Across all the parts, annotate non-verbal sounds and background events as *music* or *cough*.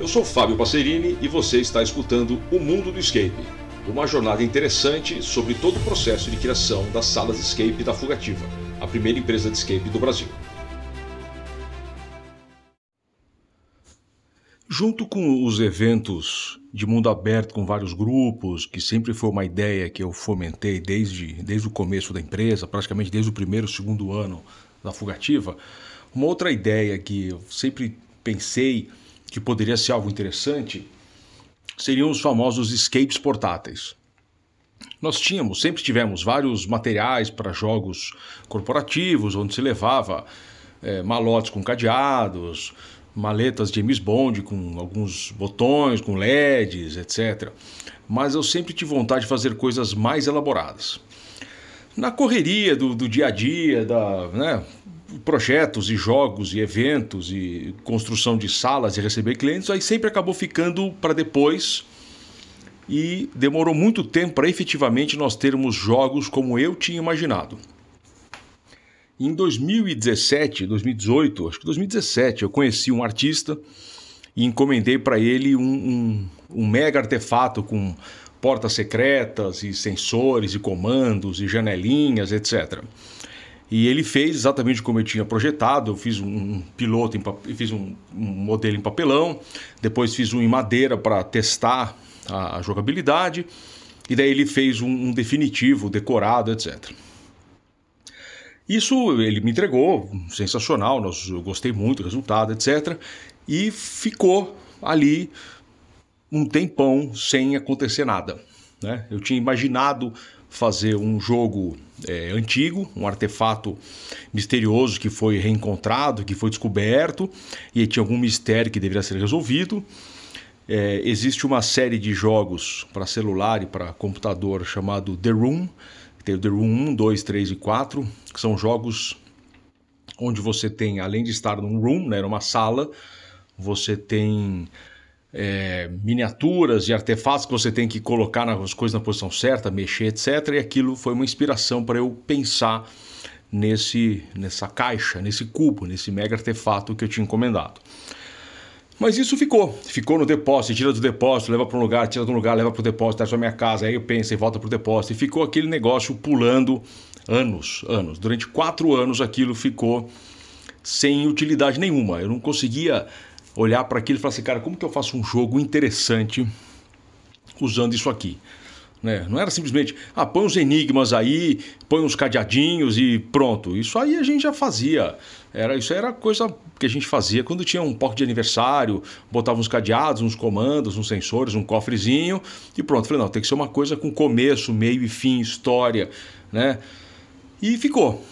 Eu sou Fábio Passerini e você está escutando O Mundo do Escape, uma jornada interessante sobre todo o processo de criação das salas de escape da Fugativa, a primeira empresa de escape do Brasil. Junto com os eventos de mundo aberto com vários grupos, que sempre foi uma ideia que eu fomentei desde, desde o começo da empresa, praticamente desde o primeiro, segundo ano da Fugativa, uma outra ideia que eu sempre pensei que poderia ser algo interessante seriam os famosos escapes portáteis. Nós tínhamos, sempre tivemos vários materiais para jogos corporativos, onde se levava é, malotes com cadeados, maletas James Bond com alguns botões, com LEDs, etc. Mas eu sempre tive vontade de fazer coisas mais elaboradas. Na correria do, do dia a dia, da, né, projetos e jogos e eventos e construção de salas e receber clientes, aí sempre acabou ficando para depois e demorou muito tempo para efetivamente nós termos jogos como eu tinha imaginado. Em 2017, 2018, acho que 2017, eu conheci um artista e encomendei para ele um, um, um, mega artefato com portas secretas e sensores e comandos e janelinhas, etc. E ele fez exatamente como eu tinha projetado. Eu fiz um piloto, em, fiz um, um modelo em papelão, depois fiz um em madeira para testar a, a, jogabilidade, e daí ele fez um, um definitivo, decorado, etc. Isso ele me entregou, sensacional, nós, eu gostei muito do resultado, etc. E ficou ali um tempão sem acontecer nada. Né? Eu tinha imaginado fazer um jogo é, antigo, um artefato misterioso que foi reencontrado, que foi descoberto, e tinha algum mistério que deveria ser resolvido. É, existe uma série de jogos para celular e para computador chamado The Room, tem o The Room 1, 2, 3 e 4, que são jogos onde você tem, além de estar num room, né, numa sala, você tem é, miniaturas e artefatos que você tem que colocar as coisas na posição certa, mexer, etc. E aquilo foi uma inspiração para eu pensar nesse, nessa caixa, nesse cubo, nesse mega artefato que eu tinha encomendado. Mas isso ficou. Ficou no depósito, tira do depósito, leva para um lugar, tira de um lugar, leva para o depósito, traz para minha casa. Aí eu penso e volta para o depósito. E ficou aquele negócio pulando anos, anos. Durante quatro anos aquilo ficou sem utilidade nenhuma. Eu não conseguia olhar para aquilo e falar assim, cara, como que eu faço um jogo interessante usando isso aqui? Né? Não era simplesmente, ah, põe uns enigmas aí, põe uns cadeadinhos e pronto. Isso aí a gente já fazia. Era, isso era coisa que a gente fazia quando tinha um porco de aniversário, botava uns cadeados, uns comandos, uns sensores, um cofrezinho e pronto. Falei, não, tem que ser uma coisa com começo, meio e fim, história, né? E ficou.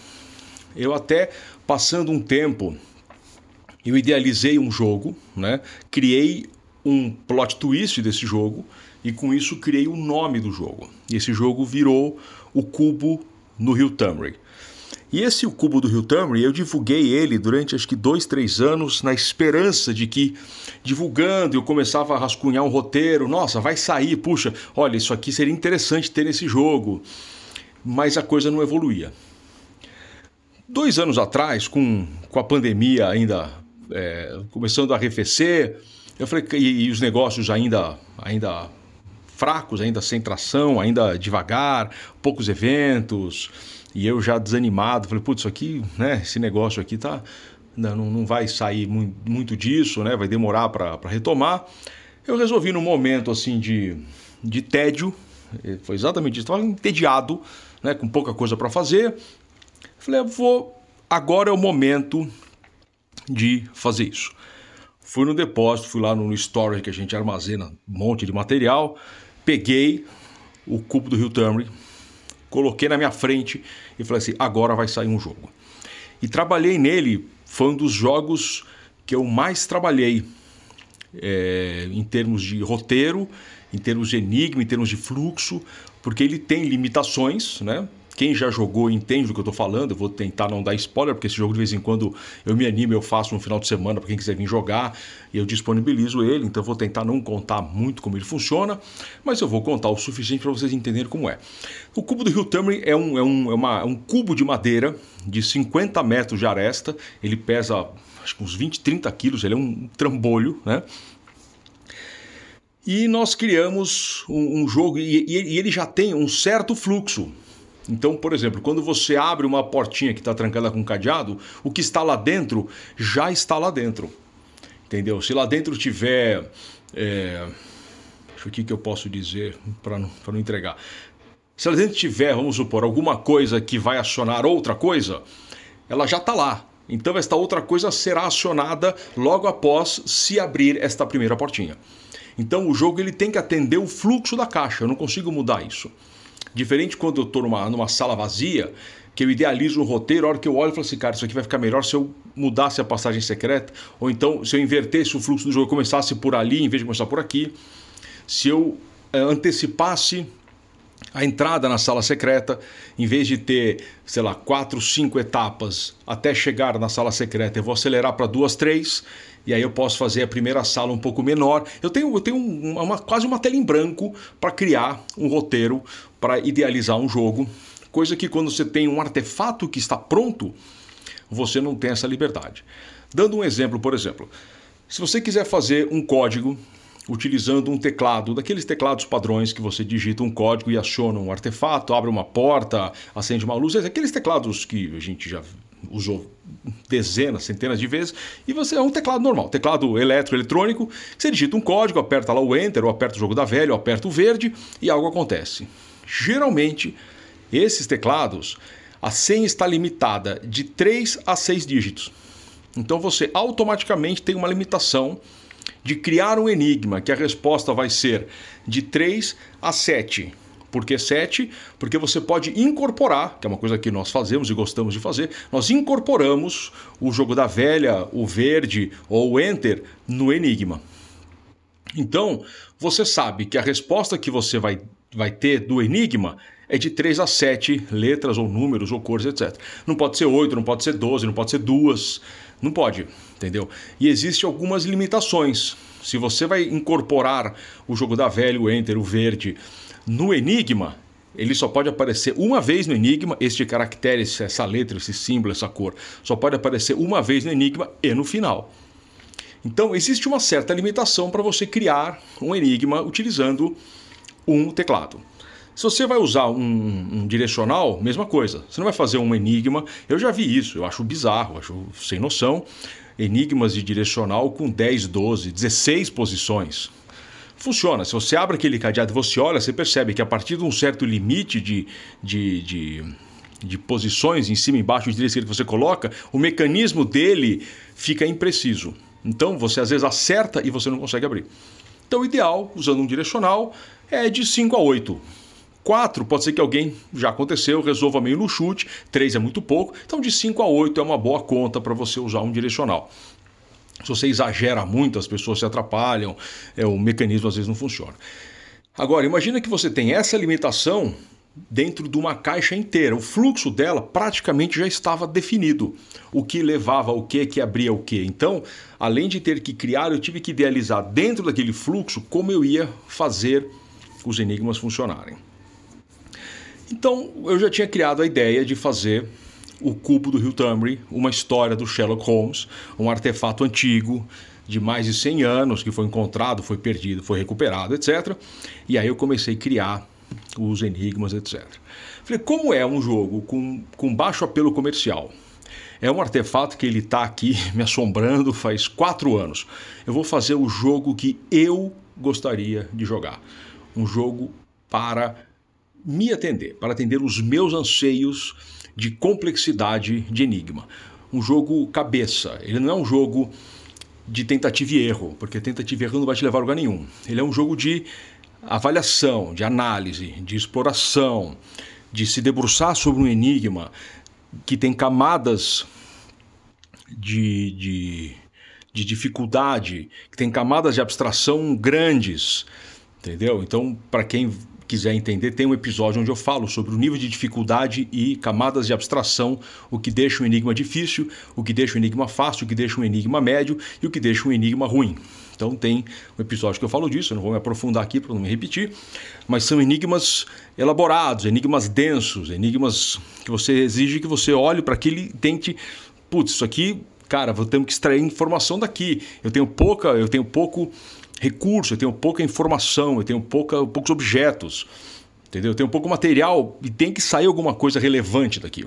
Eu até, passando um tempo, eu idealizei um jogo, né? Criei um plot twist desse jogo e com isso criei o nome do jogo. E esse jogo virou o Cubo no Rio Tamri. E esse o Cubo do Rio Tamri, eu divulguei ele durante acho que dois, três anos, na esperança de que, divulgando, eu começava a rascunhar um roteiro. Nossa, vai sair, puxa, olha, isso aqui seria interessante ter nesse jogo. Mas a coisa não evoluía. Dois anos atrás, com, com a pandemia ainda é, começando a arrefecer, eu falei, e, e os negócios ainda, ainda fracos, ainda sem tração, ainda devagar, poucos eventos. E eu já desanimado, falei, putz, isso aqui, né, esse negócio aqui tá não, não vai sair muito disso, né? Vai demorar para retomar. Eu resolvi num momento assim de, de tédio, foi exatamente isso, estava entediado, né, com pouca coisa para fazer. Falei, vou, agora é o momento de fazer isso. Fui no depósito, fui lá no storage que a gente armazena um monte de material, peguei o cubo do Rio Tamri, coloquei na minha frente e falei assim: agora vai sair um jogo. E trabalhei nele, foi um dos jogos que eu mais trabalhei é, em termos de roteiro, em termos de enigma, em termos de fluxo, porque ele tem limitações, né? Quem já jogou entende do que eu estou falando. Eu vou tentar não dar spoiler, porque esse jogo de vez em quando eu me animo, eu faço no final de semana para quem quiser vir jogar e eu disponibilizo ele. Então eu vou tentar não contar muito como ele funciona, mas eu vou contar o suficiente para vocês entenderem como é. O cubo do Rio Tamri é um, é, um, é, uma, é um cubo de madeira de 50 metros de aresta. Ele pesa acho que uns 20, 30 quilos, ele é um trambolho, né? E nós criamos um, um jogo e, e ele já tem um certo fluxo. Então, por exemplo, quando você abre uma portinha que está trancada com cadeado, o que está lá dentro já está lá dentro. Entendeu? Se lá dentro tiver. É... Deixa eu que eu posso dizer para não, não entregar. Se lá dentro tiver, vamos supor, alguma coisa que vai acionar outra coisa, ela já está lá. Então, esta outra coisa será acionada logo após se abrir esta primeira portinha. Então, o jogo ele tem que atender o fluxo da caixa, eu não consigo mudar isso. Diferente quando eu estou numa, numa sala vazia, que eu idealizo o roteiro, a hora que eu olho e falo assim, cara, isso aqui vai ficar melhor se eu mudasse a passagem secreta, ou então se eu invertesse o fluxo do jogo, começasse por ali em vez de começar por aqui, se eu é, antecipasse a entrada na sala secreta, em vez de ter, sei lá, quatro, cinco etapas até chegar na sala secreta, eu vou acelerar para duas, três, e aí eu posso fazer a primeira sala um pouco menor. Eu tenho, eu tenho uma, uma quase uma tela em branco para criar um roteiro, para idealizar um jogo, coisa que quando você tem um artefato que está pronto, você não tem essa liberdade. Dando um exemplo, por exemplo, se você quiser fazer um código utilizando um teclado, daqueles teclados padrões que você digita um código e aciona um artefato, abre uma porta, acende uma luz, aqueles teclados que a gente já usou dezenas, centenas de vezes, e você é um teclado normal, teclado elétrico, eletrônico, você digita um código, aperta lá o Enter, ou aperta o jogo da velha, ou aperta o verde, e algo acontece. Geralmente, esses teclados, a senha está limitada de 3 a 6 dígitos. Então você automaticamente tem uma limitação de criar um enigma, que a resposta vai ser de 3 a 7. Por que 7? Porque você pode incorporar, que é uma coisa que nós fazemos e gostamos de fazer, nós incorporamos o jogo da velha, o verde ou o enter no enigma. Então, você sabe que a resposta que você vai, vai ter do enigma é de 3 a 7 letras ou números ou cores, etc. Não pode ser 8, não pode ser 12, não pode ser duas. Não pode, entendeu? E existem algumas limitações. Se você vai incorporar o jogo da velha, o Enter, o verde, no Enigma, ele só pode aparecer uma vez no Enigma, este caractere, essa letra, esse símbolo, essa cor, só pode aparecer uma vez no Enigma e no final. Então, existe uma certa limitação para você criar um Enigma utilizando um teclado. Se você vai usar um, um, direcional, mesma coisa. Você não vai fazer um enigma. Eu já vi isso, eu acho bizarro, acho sem noção. Enigmas de direcional com 10, 12, 16 posições. Funciona. Se você abre aquele cadeado e você olha, você percebe que a partir de um certo limite de, de, de, de posições em cima, embaixo, de direita que você coloca, o mecanismo dele fica impreciso. Então você às vezes acerta e você não consegue abrir. Então o ideal, usando um direcional, é de 5 a 8. 4 pode ser que alguém já aconteceu, resolva meio no chute, 3 é muito pouco, então de 5 a 8 é uma boa conta para você usar um direcional. Se você exagera muito, as pessoas se atrapalham, é, o mecanismo às vezes não funciona. Agora, imagina que você tem essa limitação dentro de uma caixa inteira. O fluxo dela praticamente já estava definido. O que levava o que, que abria o que. Então, além de ter que criar, eu tive que idealizar dentro daquele fluxo como eu ia fazer os enigmas funcionarem. Então eu já tinha criado a ideia de fazer o cubo do Rio Tamri, uma história do Sherlock Holmes, um artefato antigo de mais de 100 anos que foi encontrado, foi perdido, foi recuperado, etc. E aí eu comecei a criar os enigmas, etc. Falei, como é um jogo com, com baixo apelo comercial? É um artefato que ele está aqui *laughs* me assombrando faz quatro anos. Eu vou fazer o jogo que eu gostaria de jogar. Um jogo para me atender, para atender os meus anseios de complexidade de enigma. Um jogo cabeça, ele não é um jogo de tentativa e erro, porque tentativa e erro não vai te levar a lugar nenhum. Ele é um jogo de avaliação, de análise, de exploração, de se debruçar sobre um enigma que tem camadas de, de, de dificuldade, que tem camadas de abstração grandes, entendeu? Então, para quem quiser entender, tem um episódio onde eu falo sobre o nível de dificuldade e camadas de abstração, o que deixa um enigma difícil, o que deixa um enigma fácil, o que deixa um enigma médio e o que deixa um enigma ruim. Então tem um episódio que eu falo disso, eu não vou me aprofundar aqui para não me repetir, mas são enigmas elaborados, enigmas densos, enigmas que você exige que você olhe para aquilo e tente, putz, isso aqui, cara, vou ter que extrair informação daqui. Eu tenho pouca, eu tenho pouco recurso, eu tenho pouca informação, eu tenho pouca, poucos objetos, entendeu? Eu tenho pouco material e tem que sair alguma coisa relevante daqui.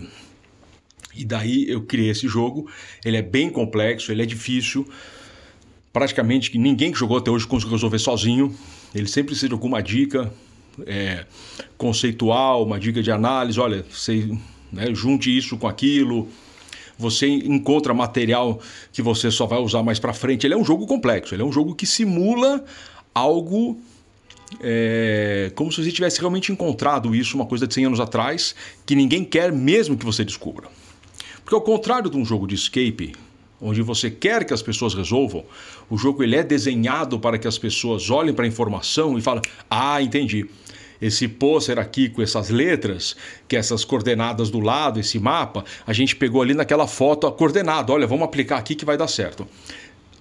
E daí eu criei esse jogo. Ele é bem complexo, ele é difícil. Praticamente que ninguém que jogou até hoje conseguiu resolver sozinho. Ele sempre precisa de alguma dica é, conceitual, uma dica de análise. Olha, você né, junte isso com aquilo. Você encontra material que você só vai usar mais para frente. Ele é um jogo complexo. Ele é um jogo que simula algo é, como se você tivesse realmente encontrado isso uma coisa de 100 anos atrás, que ninguém quer mesmo que você descubra. Porque ao contrário de um jogo de escape, onde você quer que as pessoas resolvam, o jogo ele é desenhado para que as pessoas olhem para a informação e falem: "Ah, entendi. Esse pôster aqui com essas letras, que essas coordenadas do lado, esse mapa, a gente pegou ali naquela foto a coordenada. Olha, vamos aplicar aqui que vai dar certo."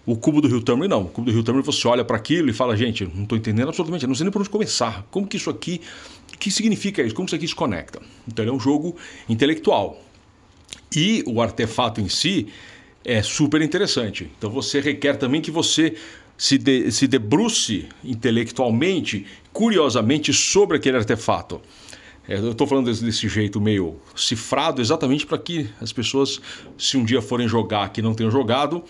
O cubo do Rio Tamri não. O cubo do Rio Tamri você olha para aquilo e fala, gente, não estou entendendo absolutamente, não sei nem por onde começar. Como que isso aqui, o que significa isso? Como isso aqui se conecta? Então ele é um jogo intelectual. E o artefato em si é super interessante. Então você requer também que você se, de, se debruce intelectualmente, curiosamente, sobre aquele artefato. É, eu estou falando desse, desse, jeito meio cifrado exatamente para que as pessoas, se um dia forem jogar que não tenham jogado,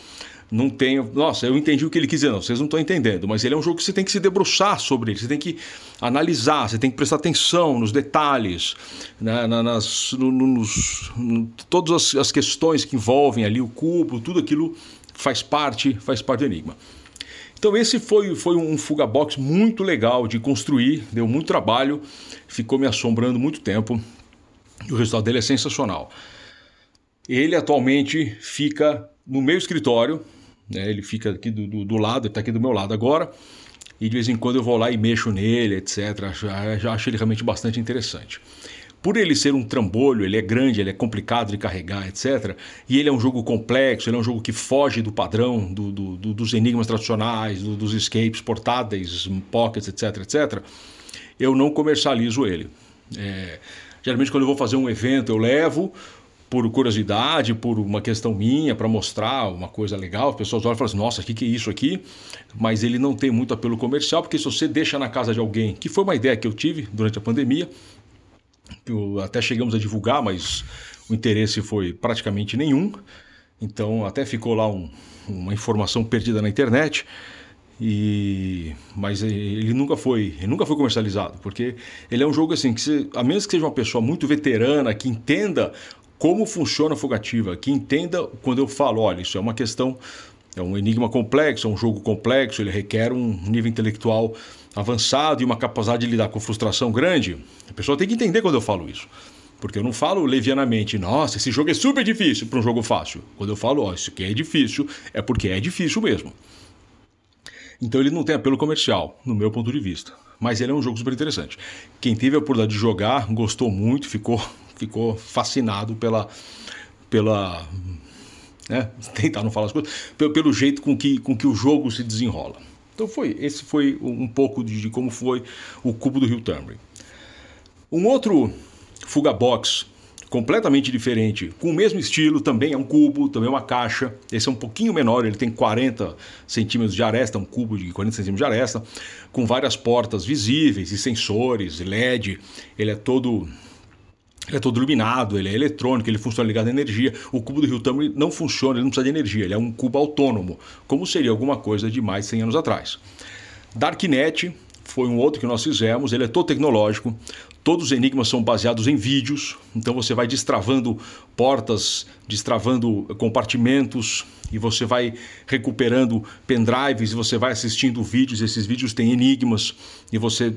não tenho. Nossa, eu entendi o que ele quis dizer, não, vocês não estão entendendo, mas ele é um jogo que você tem que se debruçar sobre ele, você tem que analisar, você tem que prestar atenção nos detalhes, né, nas, no, nos, no, todas as, as, questões que envolvem ali o cubo, tudo aquilo faz parte, faz parte do enigma. Então esse foi, foi um fuga box muito legal de construir, deu muito trabalho, ficou me assombrando muito tempo. E o resultado dele é sensacional. Ele atualmente fica no meu escritório, né? Ele fica aqui do, do, do lado, está aqui do meu lado agora. E de vez em quando eu vou lá e mexo nele, etc. Já, já acho ele realmente bastante interessante. Por ele ser um trambolho, ele é grande, ele é complicado de carregar, etc. E ele é um jogo complexo, ele é um jogo que foge do padrão do, do, do, dos enigmas tradicionais, dos escapes portáteis, pockets, etc, etc. Eu não comercializo ele. É, geralmente quando eu vou fazer um evento eu levo, por curiosidade, por uma questão minha, para mostrar uma coisa legal, as pessoas olham e falam assim, nossa, o que, que é isso aqui? Mas ele não tem muito apelo comercial, porque se você deixa na casa de alguém, que foi uma ideia que eu tive durante a pandemia, até chegamos a divulgar, mas o interesse foi praticamente nenhum, então até ficou lá um, uma informação perdida na internet. E mas ele nunca foi, ele nunca foi comercializado, porque ele é um jogo assim que você, a menos que seja uma pessoa muito veterana que entenda como funciona a fogativa, que entenda quando eu falo, olha, isso é uma questão, é um enigma complexo, é um jogo complexo, ele requer um nível intelectual avançado e uma capacidade de lidar com frustração grande. A pessoa tem que entender quando eu falo isso. Porque eu não falo levianamente, nossa, esse jogo é super difícil para um jogo fácil. Quando eu falo, ó, oh, isso aqui é difícil, é porque é difícil mesmo. Então ele não tem apelo comercial, no meu ponto de vista. Mas ele é um jogo super interessante. Quem teve a oportunidade de jogar, gostou muito, ficou ficou fascinado pela. pela né? *laughs* tentar não falar as coisas, pelo, pelo, jeito com que, com que o jogo se desenrola. Então foi, esse foi um pouco de, como foi o cubo do Rio Tamrion. Um outro Fuga Box completamente diferente, com o mesmo estilo, também é um cubo, também é uma caixa. Esse é um pouquinho menor, ele tem 40 centímetros de aresta, um cubo de 40 centímetros de aresta, com várias portas visíveis e sensores, LED. Ele é todo ele é todo iluminado, ele é eletrônico, ele funciona ligado à energia. O cubo do Rio Tamri não funciona, ele não precisa de energia, ele é um cubo autônomo, como seria alguma coisa de mais de 100 anos atrás. Darknet foi um outro que nós fizemos, ele é todo tecnológico, todos os enigmas são baseados em vídeos, então você vai destravando portas, destravando compartimentos e você vai recuperando pendrives e você vai assistindo vídeos, esses vídeos têm enigmas e você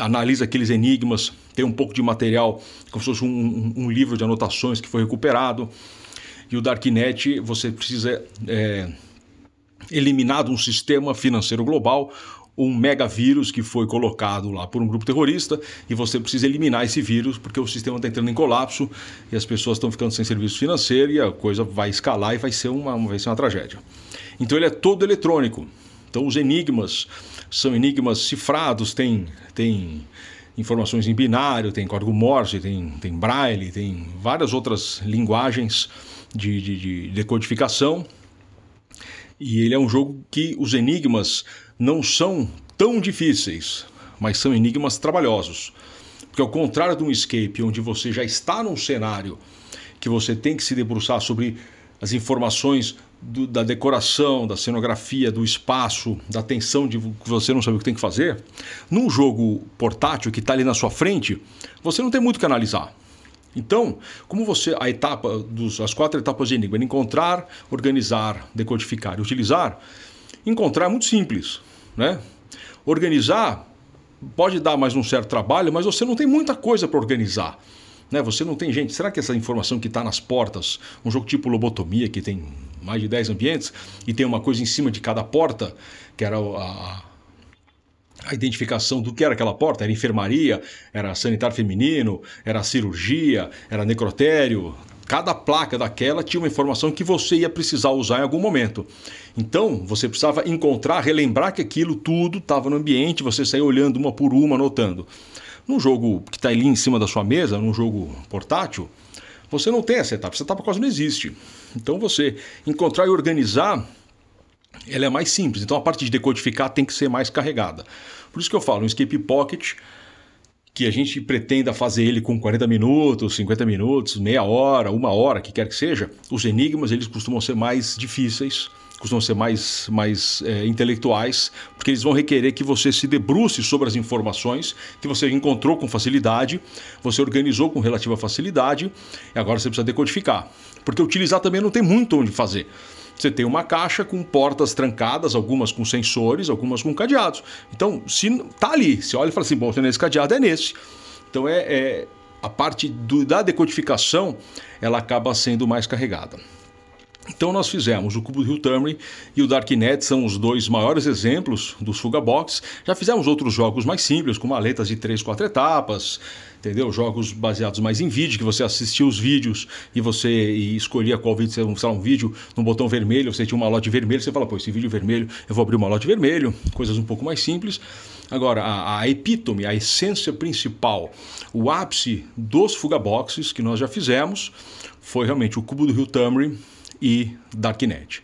analisa aqueles enigmas, tem um pouco de material, como se fosse um, um, um livro de anotações que foi recuperado. E o Darknet, você precisa é, eliminar de um sistema financeiro global um megavírus que foi colocado lá por um grupo terrorista e você precisa eliminar esse vírus porque o sistema está entrando em colapso e as pessoas estão ficando sem serviço financeiro e a coisa vai escalar e vai ser uma, vai ser uma tragédia. Então ele é todo eletrônico. Então os enigmas são enigmas cifrados, tem, tem informações em binário, tem código Morse, tem, tem braille, tem várias outras linguagens de, de, de decodificação. E ele é um jogo que os enigmas não são tão difíceis, mas são enigmas trabalhosos. Porque ao contrário de um escape onde você já está num cenário que você tem que se debruçar sobre as informações do, da decoração, da cenografia, do espaço, da tensão de que você não sabe o que tem que fazer, num jogo portátil que está ali na sua frente, você não tem muito o que analisar. Então, como você a etapa dos as quatro etapas de Enigma, encontrar, organizar, decodificar e utilizar, encontrar é muito simples, né? Organizar pode dar mais um certo trabalho, mas você não tem muita coisa para organizar. Né? Você não tem gente. Será que essa informação que está nas portas, um jogo tipo Lobotomia, que tem mais de 10 ambientes, e tem uma coisa em cima de cada porta, que era a, a identificação do que era aquela porta, era enfermaria, era sanitário feminino, era cirurgia, era necrotério. Cada placa daquela tinha uma informação que você ia precisar usar em algum momento. Então, você precisava encontrar, relembrar que aquilo tudo estava no ambiente, você saía olhando uma por uma, anotando. Num jogo que está ali em cima da sua mesa, num jogo portátil, você não tem essa etapa, essa etapa quase não existe. Então você encontrar e organizar, ela é mais simples. Então a parte de decodificar tem que ser mais carregada. Por isso que eu falo, um escape pocket que a gente pretenda fazer ele com 40 minutos, 50 minutos, meia hora, uma hora, que quer que seja, os enigmas eles costumam ser mais difíceis costumam ser mais, mais é, intelectuais, porque eles vão requerer que você se debruce sobre as informações que você encontrou com facilidade, você organizou com relativa facilidade, e agora você precisa decodificar. Porque utilizar também não tem muito onde fazer. Você tem uma caixa com portas trancadas, algumas com sensores, algumas com cadeados. Então, se tá ali, você olha e fala assim, bom, nesse cadeado é nesse. Então é, é a parte do, da decodificação, ela acaba sendo mais carregada. Então nós fizemos o Cubo do Rio Tamri e o Darknet são os dois maiores exemplos dos Fuga Box. Já fizemos outros jogos mais simples, com maletas de 3, 4 etapas, entendeu? Jogos baseados mais em vídeo, que você assistia os vídeos e você escolhia qual vídeo, sei lá, um vídeo no botão vermelho, você tinha uma lote vermelho, você fala, pô, esse vídeo vermelho, eu vou abrir uma lote vermelho, coisas um pouco mais simples. Agora, a, a epítome, a essência principal, o ápice dos Fuga Boxes que nós já fizemos, foi realmente o Cubo do Rio Tamri, e Darknet.